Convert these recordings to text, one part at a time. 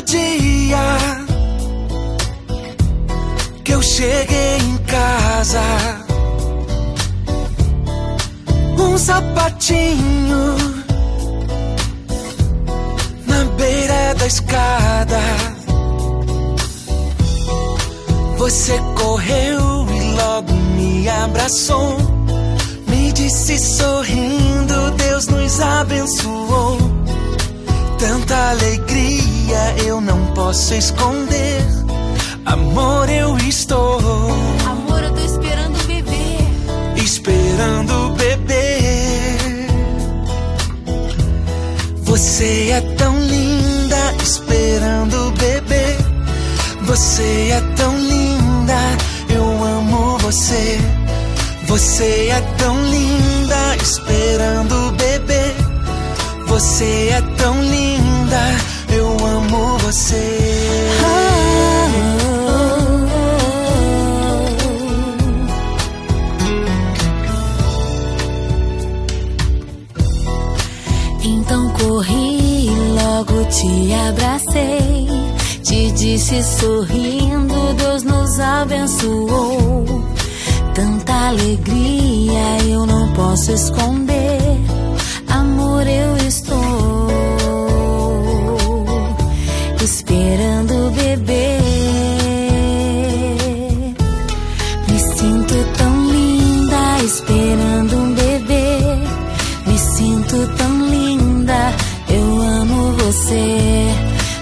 dia que eu cheguei em casa. Um sapatinho na beira da escada. Você correu e logo me abraçou. Me disse sorrindo: Deus nos abençoou. Tanta alegria eu não posso esconder. Amor, eu estou Amor, eu tô esperando beber. esperando beber. Você é tão linda, esperando beber. Você é tão linda, eu amo você. Você é tão linda, esperando beber. Você é tão linda, eu amo te abracei. Te disse sorrindo, Deus nos abençoou. Tanta alegria eu não posso esconder. Amor, eu estou esperando beber. Me sinto tão linda esperando um bebê. Me sinto tão linda, amo você.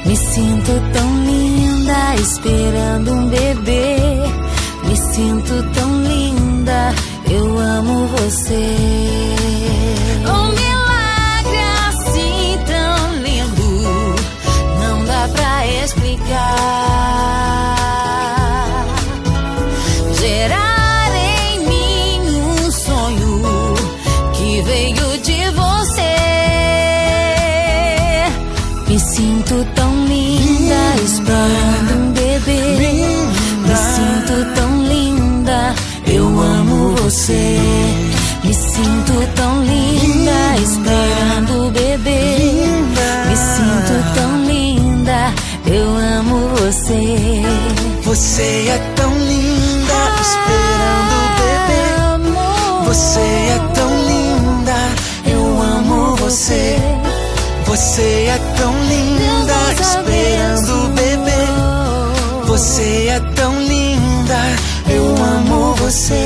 Me sinto tão linda esperando um bebê. Me sinto tão linda, eu amo você. Um milagre assim tão lindo, não dá pra explicar. Sinto tão linda esperando um bebê. Me sinto tão linda, eu amo você. Me sinto tão linda esperando o bebê. Me sinto tão linda, eu amo você. Você é tão Você é tão linda, esperando beber. Você é tão linda, eu amo você.